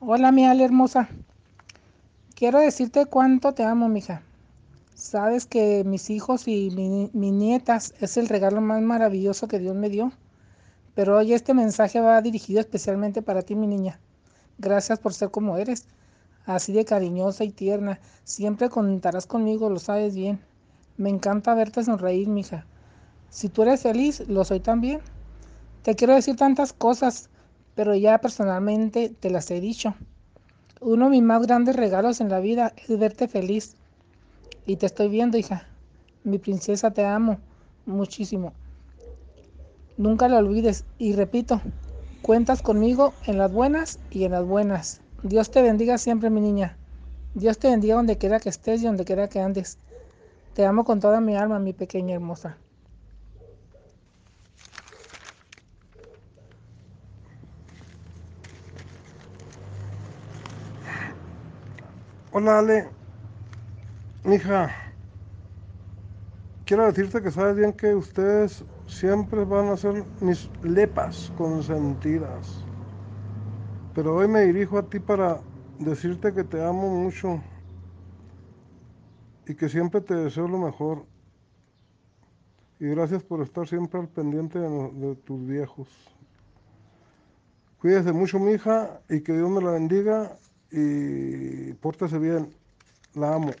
Hola, mi Ale hermosa. Quiero decirte cuánto te amo, mija. Sabes que mis hijos y mi- mis nietas es el regalo más maravilloso que Dios me dio. Pero hoy este mensaje va dirigido especialmente para ti, mi niña. Gracias por ser como eres, así de cariñosa y tierna. Siempre contarás conmigo, lo sabes bien. Me encanta verte sonreír, mija. Si tú eres feliz, lo soy también. Te quiero decir tantas cosas, pero ya personalmente te las he dicho. Uno de mis más grandes regalos en la vida es verte feliz. Y te estoy viendo, hija. Mi princesa, te amo muchísimo. Nunca lo olvides. Y repito, cuentas conmigo en las buenas y en las buenas. Dios te bendiga siempre, mi niña. Dios te bendiga donde quiera que estés y donde quiera que andes. Te amo con toda mi alma, mi pequeña hermosa. Hola Ale, mija, quiero decirte que sabes bien que ustedes siempre van a ser mis lepas consentidas. Pero hoy me dirijo a ti para decirte que te amo mucho y que siempre te deseo lo mejor. Y gracias por estar siempre al pendiente de, tus viejos. Cuídese mucho, mija, y que Dios me la bendiga y pórtese bien. La amo.